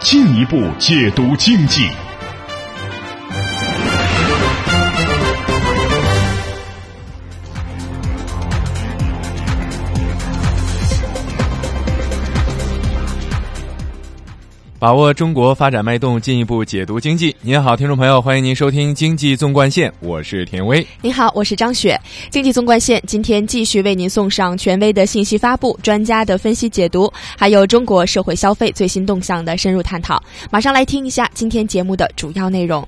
进一步解读经济。把握中国发展脉动，进一步解读经济。您好，听众朋友，欢迎您收听《经济纵贯线》，我是田威。您好，我是张雪。《经济纵贯线》今天继续为您送上权威的信息发布、专家的分析解读，还有中国社会消费最新动向的深入探讨。马上来听一下今天节目的主要内容。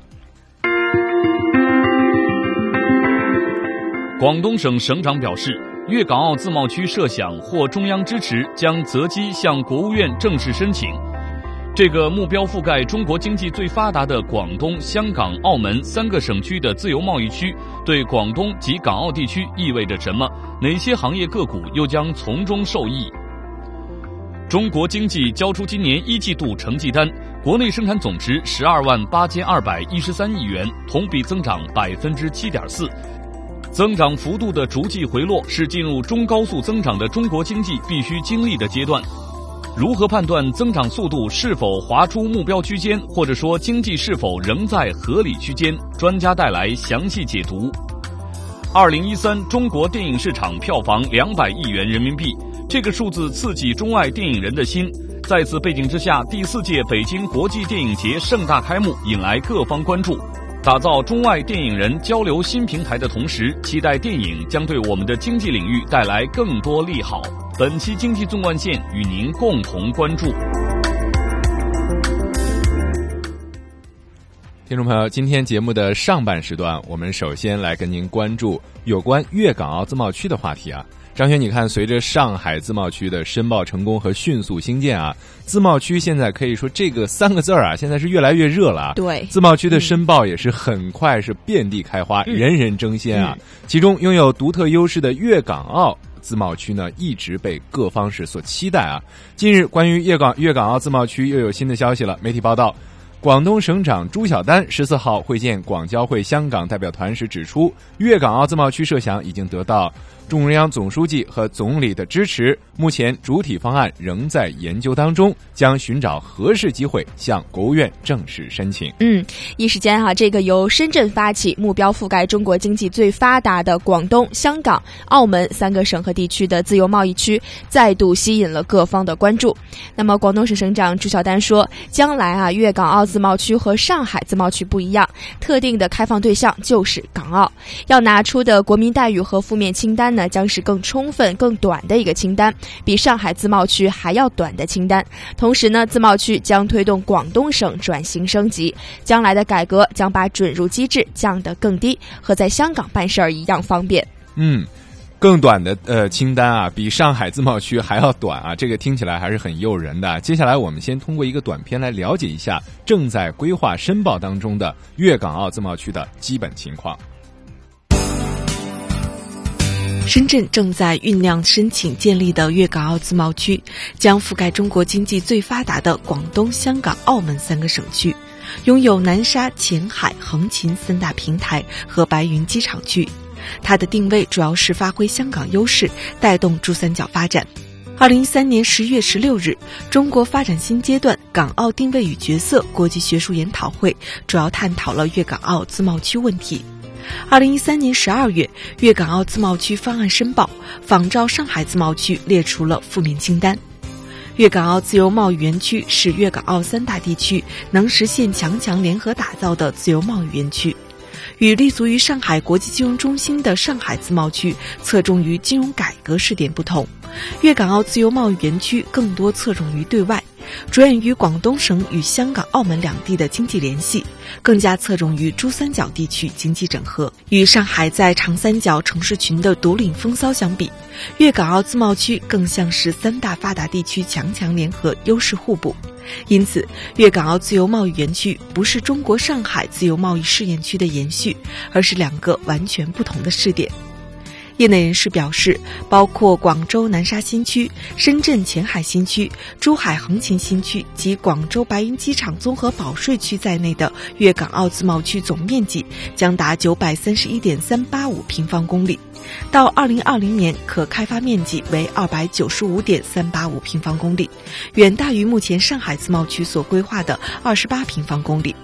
广东省省长表示，粤港澳自贸区设想获中央支持，将择机向国务院正式申请。这个目标覆盖中国经济最发达的广东、香港、澳门三个省区的自由贸易区，对广东及港澳地区意味着什么？哪些行业个股又将从中受益？中国经济交出今年一季度成绩单，国内生产总值十二万八千二百一十三亿元，同比增长百分之七点四，增长幅度的逐季回落是进入中高速增长的中国经济必须经历的阶段。如何判断增长速度是否滑出目标区间，或者说经济是否仍在合理区间？专家带来详细解读。二零一三中国电影市场票房两百亿元人民币，这个数字刺激中外电影人的心。在此背景之下，第四届北京国际电影节盛大开幕，引来各方关注。打造中外电影人交流新平台的同时，期待电影将对我们的经济领域带来更多利好。本期经济纵贯线与您共同关注。听众朋友，今天节目的上半时段，我们首先来跟您关注有关粤港澳自贸区的话题啊。张轩，你看，随着上海自贸区的申报成功和迅速兴建啊，自贸区现在可以说这个三个字儿啊，现在是越来越热了啊。对，自贸区的申报也是很快是遍地开花，人人争先啊。其中拥有独特优势的粤港澳自贸区呢，一直被各方是所期待啊。近日，关于粤港粤港澳自贸区又有新的消息了，媒体报道。广东省长朱小丹十四号会见广交会香港代表团时指出，粤港澳自贸区设想已经得到中央总书记和总理的支持，目前主体方案仍在研究当中，将寻找合适机会向国务院正式申请。嗯，一时间哈，这个由深圳发起、目标覆盖中国经济最发达的广东、香港、澳门三个省和地区的自由贸易区，再度吸引了各方的关注。那么，广东省省长朱小丹说，将来啊，粤港澳自贸区和上海自贸区不一样，特定的开放对象就是港澳，要拿出的国民待遇和负面清单呢，那将是更充分、更短的一个清单，比上海自贸区还要短的清单。同时呢，自贸区将推动广东省转型升级，将来的改革将把准入机制降得更低，和在香港办事儿一样方便。嗯。更短的呃清单啊，比上海自贸区还要短啊，这个听起来还是很诱人的。接下来我们先通过一个短片来了解一下正在规划申报当中的粤港澳自贸区的基本情况。深圳正在酝酿申请建立的粤港澳自贸区，将覆盖中国经济最发达的广东、香港、澳门三个省区，拥有南沙、前海、横琴三大平台和白云机场区。它的定位主要是发挥香港优势，带动珠三角发展。二零一三年十月十六日，中国发展新阶段港澳定位与角色国际学术研讨会主要探讨了粤港澳自贸区问题。二零一三年十二月，粤港澳自贸区方案申报仿照上海自贸区列出了负面清单。粤港澳自由贸易园区是粤港澳三大地区能实现强强联合打造的自由贸易园区。与立足于上海国际金融中心的上海自贸区侧重于金融改革试点不同，粤港澳自由贸易园区更多侧重于对外，着眼于广东省与香港、澳门两地的经济联系，更加侧重于珠三角地区经济整合。与上海在长三角城市群的独领风骚相比，粤港澳自贸区更像是三大发达地区强强联合、优势互补。因此，粤港澳自由贸易园区不是中国上海自由贸易试验区的延续，而是两个完全不同的试点。业内人士表示，包括广州南沙新区、深圳前海新区、珠海横琴新区及广州白云机场综合保税区在内的粤港澳自贸区总面积将达九百三十一点三八五平方公里，到二零二零年可开发面积为二百九十五点三八五平方公里，远大于目前上海自贸区所规划的二十八平方公里。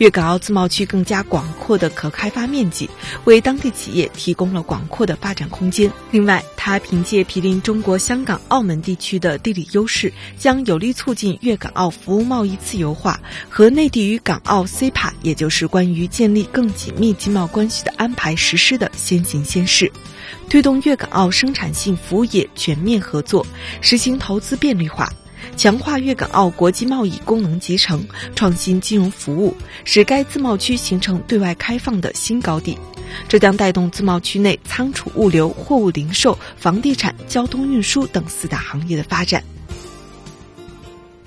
粤港澳自贸区更加广阔的可开发面积，为当地企业提供了广阔的发展空间。另外，它凭借毗邻中国香港、澳门地区的地理优势，将有力促进粤港澳服务贸易自由化和内地与港澳 CPA，也就是关于建立更紧密经贸关系的安排实施的先行先试，推动粤港澳生产性服务业全面合作，实行投资便利化。强化粤港澳国际贸易功能集成，创新金融服务，使该自贸区形成对外开放的新高地。这将带动自贸区内仓储物流、货物零售、房地产、交通运输等四大行业的发展。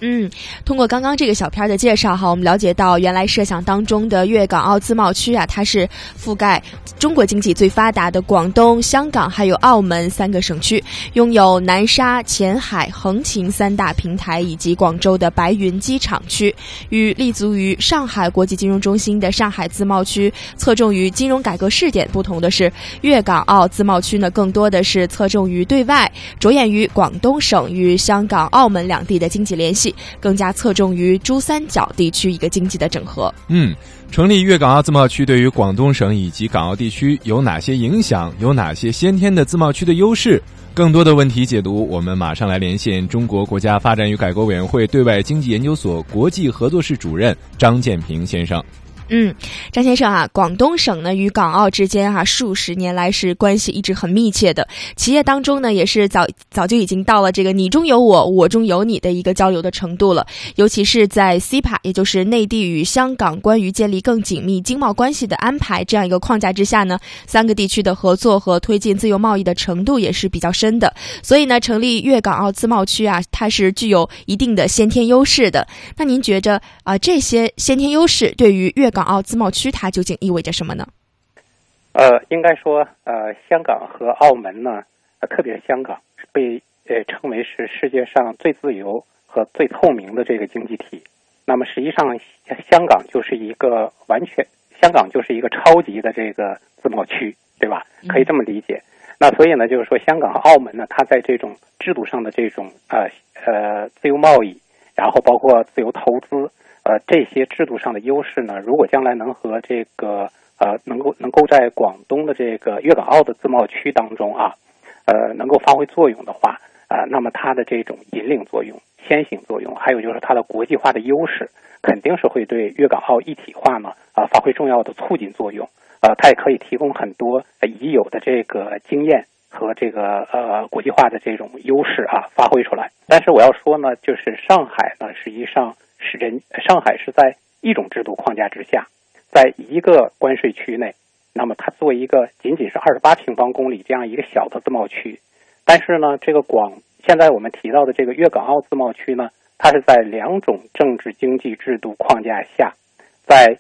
嗯，通过刚刚这个小片的介绍哈，我们了解到原来设想当中的粤港澳自贸区啊，它是覆盖中国经济最发达的广东、香港还有澳门三个省区，拥有南沙、前海、横琴三大平台，以及广州的白云机场区。与立足于上海国际金融中心的上海自贸区侧重于金融改革试点不同的是，粤港澳自贸区呢更多的是侧重于对外，着眼于广东省与香港、澳门两地的经济联系。更加侧重于珠三角地区一个经济的整合。嗯，成立粤港澳自贸区对于广东省以及港澳地区有哪些影响？有哪些先天的自贸区的优势？更多的问题解读，我们马上来连线中国国家发展与改革委员会对外经济研究所国际合作室主任张建平先生。嗯，张先生啊，广东省呢与港澳之间哈数十年来是关系一直很密切的，企业当中呢也是早早就已经到了这个你中有我，我中有你的一个交流的程度了。尤其是在 C P A，也就是内地与香港关于建立更紧密经贸关系的安排这样一个框架之下呢，三个地区的合作和推进自由贸易的程度也是比较深的。所以呢，成立粤港澳自贸区啊，它是具有一定的先天优势的。那您觉着啊，这些先天优势对于粤港澳自贸区它究竟意味着什么呢？呃，应该说，呃，香港和澳门呢，呃、特别是香港，被呃称为是世界上最自由和最透明的这个经济体。那么实际上，香港就是一个完全，香港就是一个超级的这个自贸区，对吧？可以这么理解。那所以呢，就是说，香港和澳门呢，它在这种制度上的这种呃呃自由贸易，然后包括自由投资。呃，这些制度上的优势呢，如果将来能和这个呃，能够能够在广东的这个粤港澳的自贸区当中啊，呃，能够发挥作用的话，啊，那么它的这种引领作用、先行作用，还有就是它的国际化的优势，肯定是会对粤港澳一体化呢啊发挥重要的促进作用。呃，它也可以提供很多已有的这个经验和这个呃国际化的这种优势啊发挥出来。但是我要说呢，就是上海呢，实际上。是人，上海是在一种制度框架之下，在一个关税区内，那么它作为一个仅仅是二十八平方公里这样一个小的自贸区，但是呢，这个广现在我们提到的这个粤港澳自贸区呢，它是在两种政治经济制度框架下，在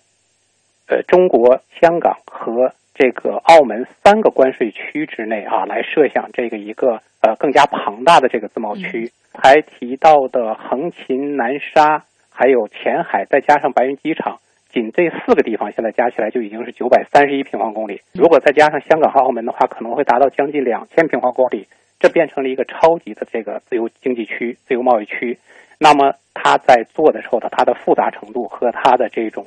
呃中国香港和这个澳门三个关税区之内啊，来设想这个一个呃更加庞大的这个自贸区，还提到的横琴南沙。还有前海，再加上白云机场，仅这四个地方现在加起来就已经是九百三十一平方公里。如果再加上香港和澳门的话，可能会达到将近两千平方公里。这变成了一个超级的这个自由经济区、自由贸易区。那么它在做的时候的它的复杂程度和它的这种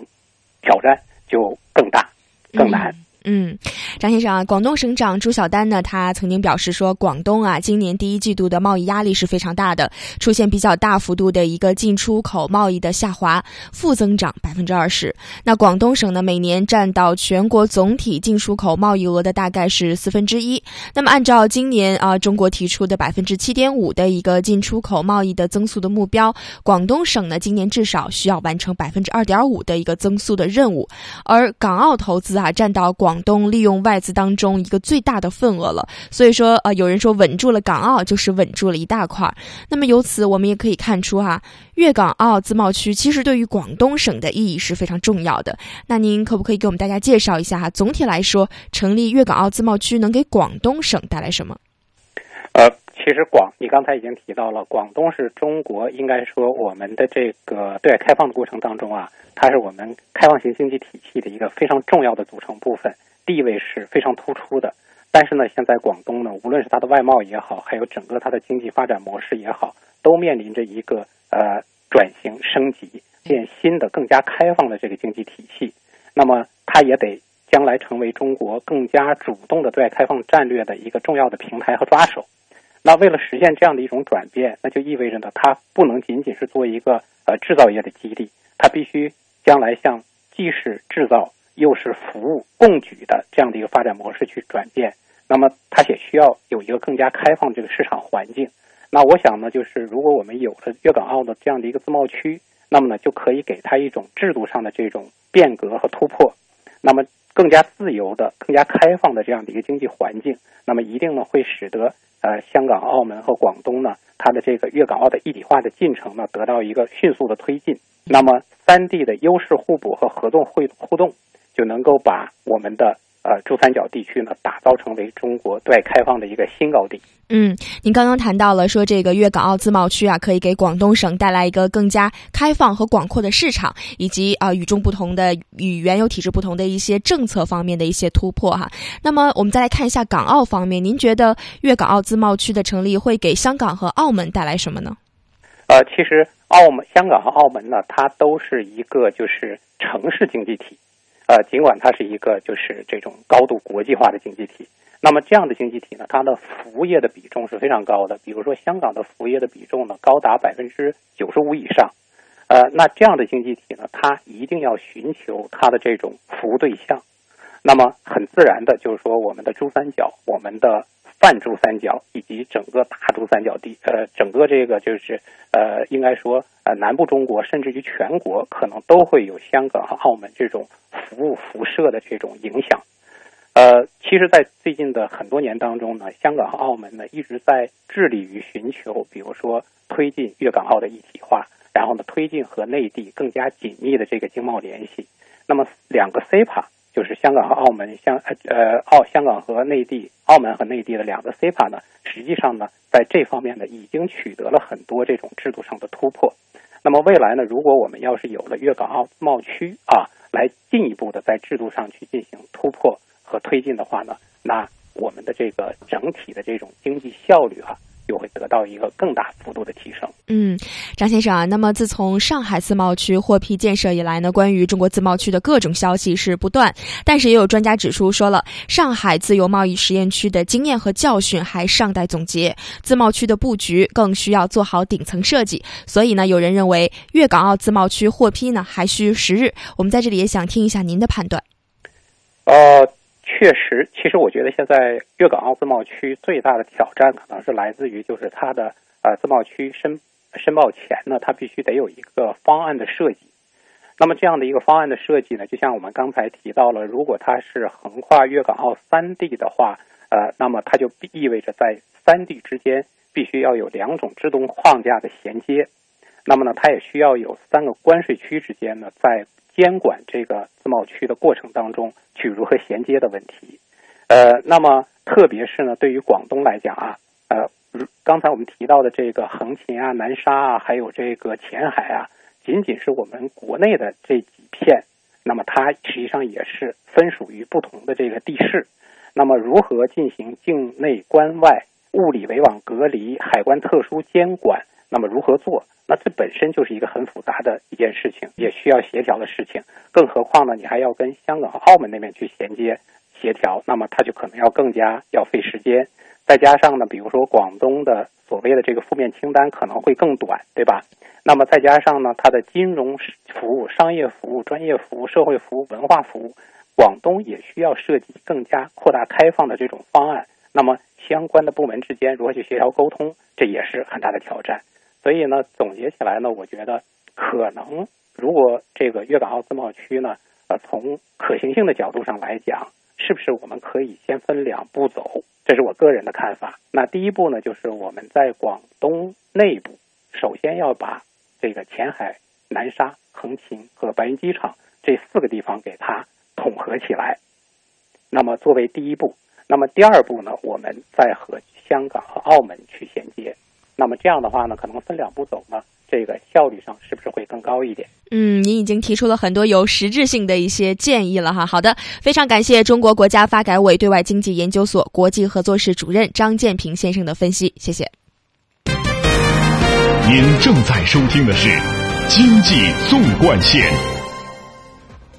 挑战就更大、更难。嗯张先生啊，广东省长朱小丹呢，他曾经表示说，广东啊，今年第一季度的贸易压力是非常大的，出现比较大幅度的一个进出口贸易的下滑，负增长百分之二十。那广东省呢，每年占到全国总体进出口贸易额的大概是四分之一。那么按照今年啊，中国提出的百分之七点五的一个进出口贸易的增速的目标，广东省呢，今年至少需要完成百分之二点五的一个增速的任务，而港澳投资啊，占到广。广东利用外资当中一个最大的份额了，所以说呃，有人说稳住了港澳，就是稳住了一大块。那么由此我们也可以看出哈，粤港澳自贸区其实对于广东省的意义是非常重要的。那您可不可以给我们大家介绍一下哈？总体来说，成立粤港澳自贸区能给广东省带来什么？呃，其实广，你刚才已经提到了，广东是中国应该说我们的这个对外开放的过程当中啊，它是我们开放型经济体系的一个非常重要的组成部分。地位是非常突出的，但是呢，现在广东呢，无论是它的外贸也好，还有整个它的经济发展模式也好，都面临着一个呃转型升级、建新的、更加开放的这个经济体系。那么，它也得将来成为中国更加主动的对外开放战略的一个重要的平台和抓手。那为了实现这样的一种转变，那就意味着呢，它不能仅仅是做一个呃制造业的基地，它必须将来向既是制造。又是服务共举的这样的一个发展模式去转变，那么它也需要有一个更加开放这个市场环境。那我想呢，就是如果我们有了粤港澳的这样的一个自贸区，那么呢就可以给它一种制度上的这种变革和突破，那么更加自由的、更加开放的这样的一个经济环境，那么一定呢会使得呃香港、澳门和广东呢它的这个粤港澳的一体化的进程呢得到一个迅速的推进。那么三地的优势互补和合作会互动。就能够把我们的呃珠三角地区呢打造成为中国对外开放的一个新高地。嗯，您刚刚谈到了说这个粤港澳自贸区啊，可以给广东省带来一个更加开放和广阔的市场，以及啊与众不同的、与原有体制不同的一些政策方面的一些突破哈。那么我们再来看一下港澳方面，您觉得粤港澳自贸区的成立会给香港和澳门带来什么呢？呃，其实澳门、香港和澳门呢，它都是一个就是城市经济体。呃，尽管它是一个就是这种高度国际化的经济体，那么这样的经济体呢，它的服务业的比重是非常高的。比如说，香港的服务业的比重呢，高达百分之九十五以上。呃，那这样的经济体呢，它一定要寻求它的这种服务对象。那么很自然的，就是说我们的珠三角，我们的。泛珠三角以及整个大珠三角地，呃，整个这个就是，呃，应该说，呃，南部中国甚至于全国，可能都会有香港和澳门这种服务辐射的这种影响。呃，其实，在最近的很多年当中呢，香港和澳门呢一直在致力于寻求，比如说推进粤港澳的一体化，然后呢，推进和内地更加紧密的这个经贸联系。那么，两个 CPA。就是香港和澳门，香呃澳香港和内地，澳门和内地的两个 CPA 呢，实际上呢，在这方面呢，已经取得了很多这种制度上的突破。那么未来呢，如果我们要是有了粤港澳自贸区啊，来进一步的在制度上去进行突破和推进的话呢，那我们的这个整体的这种经济效率啊。到一个更大幅度的提升。嗯，张先生啊，那么自从上海自贸区获批建设以来呢，关于中国自贸区的各种消息是不断，但是也有专家指出，说了上海自由贸易实验区的经验和教训还尚待总结，自贸区的布局更需要做好顶层设计。所以呢，有人认为粤港澳自贸区获批呢还需时日。我们在这里也想听一下您的判断。呃。确实，其实我觉得现在粤港澳自贸区最大的挑战可能是来自于，就是它的呃自贸区申申报前呢，它必须得有一个方案的设计。那么这样的一个方案的设计呢，就像我们刚才提到了，如果它是横跨粤港澳三地的话，呃，那么它就意味着在三地之间必须要有两种制度框架的衔接。那么呢，它也需要有三个关税区之间呢，在监管这个自贸区的过程当中，去如何衔接的问题，呃，那么特别是呢，对于广东来讲啊，呃，刚才我们提到的这个横琴啊、南沙啊，还有这个前海啊，仅仅是我们国内的这几片，那么它实际上也是分属于不同的这个地势，那么如何进行境内关外物理围网隔离、海关特殊监管？那么如何做？那这本身就是一个很复杂的一件事情，也需要协调的事情。更何况呢，你还要跟香港澳门那边去衔接，协调，那么它就可能要更加要费时间。再加上呢，比如说广东的所谓的这个负面清单可能会更短，对吧？那么再加上呢，它的金融服务、商业服务、专业服务、社会服务、文化服务，广东也需要设计更加扩大开放的这种方案。那么相关的部门之间如何去协调沟通，这也是很大的挑战。所以呢，总结起来呢，我觉得可能如果这个粤港澳自贸区呢，呃，从可行性的角度上来讲，是不是我们可以先分两步走？这是我个人的看法。那第一步呢，就是我们在广东内部，首先要把这个前海、南沙、横琴和白云机场这四个地方给它统合起来。那么作为第一步，那么第二步呢，我们再和香港和澳门去衔接。那么这样的话呢，可能分两步走呢，这个效率上是不是会更高一点？嗯，您已经提出了很多有实质性的一些建议了哈。好的，非常感谢中国国家发改委对外经济研究所国际合作室主任张建平先生的分析，谢谢。您正在收听的是《经济纵贯线》。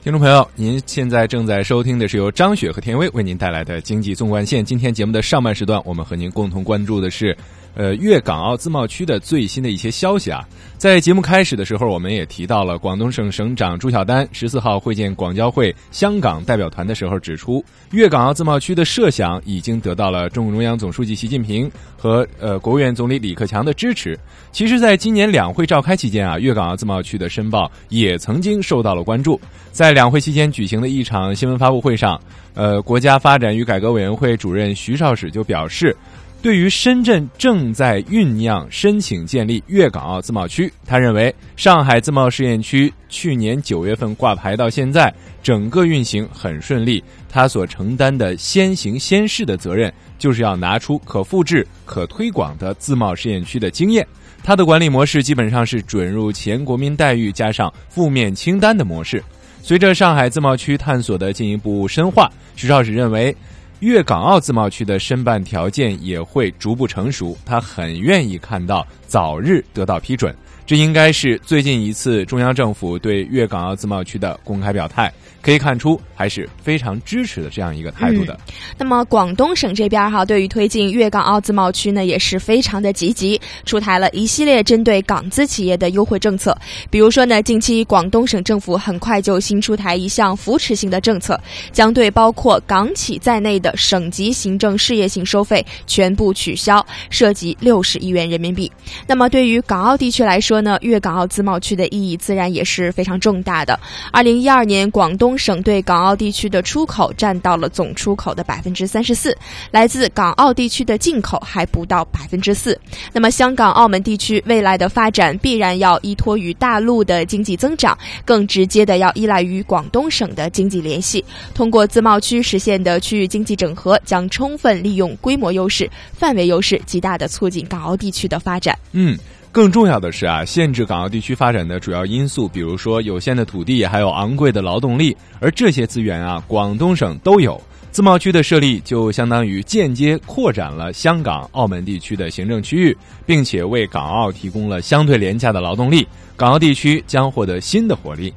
听众朋友，您现在正在收听的是由张雪和田薇为您带来的《经济纵贯线》。今天节目的上半时段，我们和您共同关注的是。呃，粤港澳自贸区的最新的一些消息啊，在节目开始的时候，我们也提到了广东省省长朱晓丹十四号会见广交会香港代表团的时候指出，粤港澳自贸区的设想已经得到了中共中央总书记习近平和呃国务院总理李克强的支持。其实，在今年两会召开期间啊，粤港澳自贸区的申报也曾经受到了关注。在两会期间举行的一场新闻发布会上，呃，国家发展与改革委员会主任徐绍史就表示。对于深圳正在酝酿申请建立粤港澳自贸区，他认为上海自贸试验区去年九月份挂牌到现在，整个运行很顺利。他所承担的先行先试的责任，就是要拿出可复制、可推广的自贸试验区的经验。他的管理模式基本上是准入前国民待遇加上负面清单的模式。随着上海自贸区探索的进一步深化，徐少史认为。粤港澳自贸区的申办条件也会逐步成熟，他很愿意看到早日得到批准。这应该是最近一次中央政府对粤港澳自贸区的公开表态。可以看出，还是非常支持的这样一个态度的。那么，广东省这边哈，对于推进粤港澳自贸区呢，也是非常的积极，出台了一系列针对港资企业的优惠政策。比如说呢，近期广东省政府很快就新出台一项扶持性的政策，将对包括港企在内的省级行政事业性收费全部取消，涉及六十亿元人民币。那么，对于港澳地区来说呢，粤港澳自贸区的意义自然也是非常重大的。二零一二年，广东省对港澳地区的出口占到了总出口的百分之三十四，来自港澳地区的进口还不到百分之四。那么，香港、澳门地区未来的发展必然要依托于大陆的经济增长，更直接的要依赖于广东省的经济联系。通过自贸区实现的区域经济整合，将充分利用规模优势、范围优势，极大的促进港澳地区的发展。嗯。更重要的是啊，限制港澳地区发展的主要因素，比如说有限的土地，还有昂贵的劳动力，而这些资源啊，广东省都有。自贸区的设立就相当于间接扩展了香港、澳门地区的行政区域，并且为港澳提供了相对廉价的劳动力，港澳地区将获得新的活力。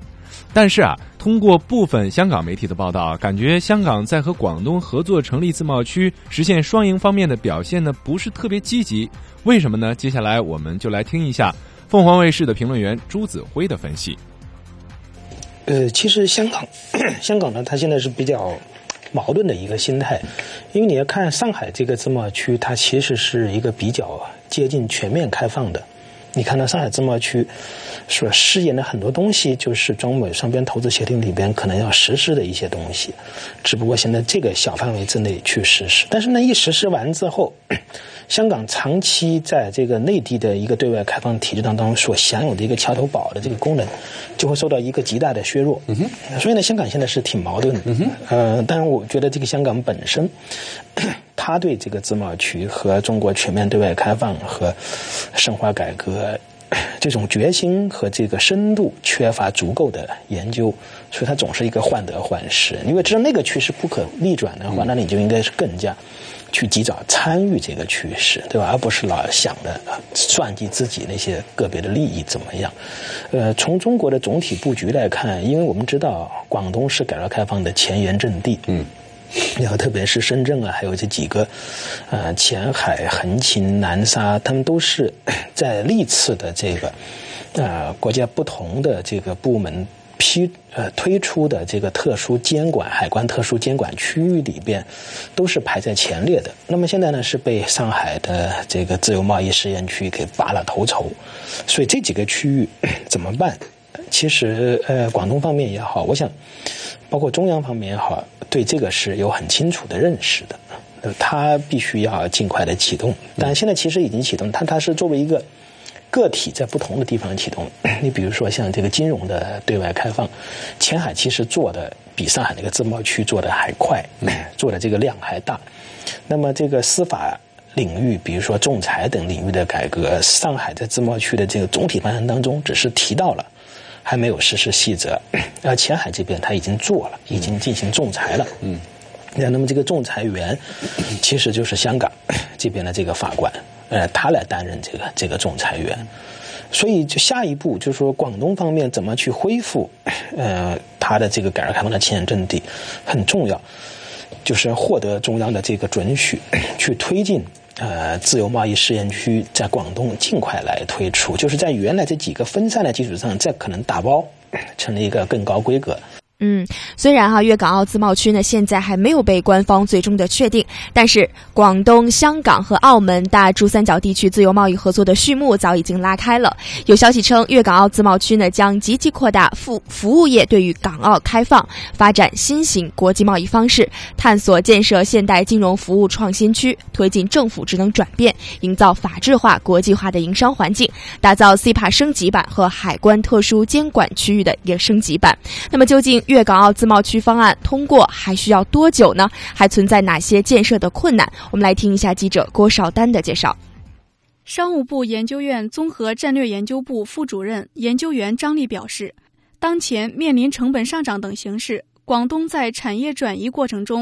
但是啊，通过部分香港媒体的报道，感觉香港在和广东合作成立自贸区、实现双赢方面的表现呢，不是特别积极。为什么呢？接下来我们就来听一下凤凰卫视的评论员朱子辉的分析。呃，其实香港，香港呢，它现在是比较矛盾的一个心态，因为你要看上海这个自贸区，它其实是一个比较接近全面开放的。你看到上海自贸区所试验的很多东西，就是中美双边投资协定里边可能要实施的一些东西，只不过现在这个小范围之内去实施，但是呢，一实施完之后。香港长期在这个内地的一个对外开放体制当中所享有的一个桥头堡的这个功能，就会受到一个极大的削弱。嗯哼，所以呢，香港现在是挺矛盾的。嗯哼，呃，但是我觉得这个香港本身，他对这个自贸区和中国全面对外开放和深化改革这种决心和这个深度缺乏足够的研究，所以它总是一个患得患失。因为知道那个趋势不可逆转的话，那你就应该是更加。去及早参与这个趋势，对吧？而不是老想着算计自己那些个别的利益怎么样？呃，从中国的总体布局来看，因为我们知道广东是改革开放的前沿阵地，嗯，然后特别是深圳啊，还有这几个，呃，前海、横琴、南沙，他们都是 在历次的这个，呃，国家不同的这个部门批呃推出的这个特殊监管海关特殊监管区域里边，都是排在前列的。那么现在呢，是被上海的这个自由贸易试验区给拔了头筹，所以这几个区域怎么办？其实，呃，广东方面也好，我想，包括中央方面也好，对这个是有很清楚的认识的。它必须要尽快的启动，但现在其实已经启动，它它是作为一个个体在不同的地方启动。你比如说像这个金融的对外开放，前海其实做的比上海那个自贸区做的还快，做的这个量还大。那么这个司法领域，比如说仲裁等领域的改革，上海在自贸区的这个总体方案当中只是提到了。还没有实施细则，而前海这边他已经做了，已经进行仲裁了。嗯，那那么这个仲裁员其实就是香港这边的这个法官，呃，他来担任这个这个仲裁员。所以就下一步就是说，广东方面怎么去恢复呃他的这个改革开放的前沿阵地很重要，就是获得中央的这个准许去推进。呃，自由贸易试验区在广东尽快来推出，就是在原来这几个分散的基础上，再可能打包成了一个更高规格。嗯，虽然哈粤港澳自贸区呢现在还没有被官方最终的确定，但是广东、香港和澳门大珠三角地区自由贸易合作的序幕早已经拉开了。有消息称，粤港澳自贸区呢将积极扩大服服务业对于港澳开放，发展新型国际贸易方式，探索建设现代金融服务创新区，推进政府职能转变，营造法治化、国际化的营商环境，打造 CPA 升级版和海关特殊监管区域的一个升级版。那么究竟？粤港澳自贸区方案通过还需要多久呢？还存在哪些建设的困难？我们来听一下记者郭少丹的介绍。商务部研究院综合战略研究部副主任研究员张丽表示，当前面临成本上涨等形势，广东在产业转移过程中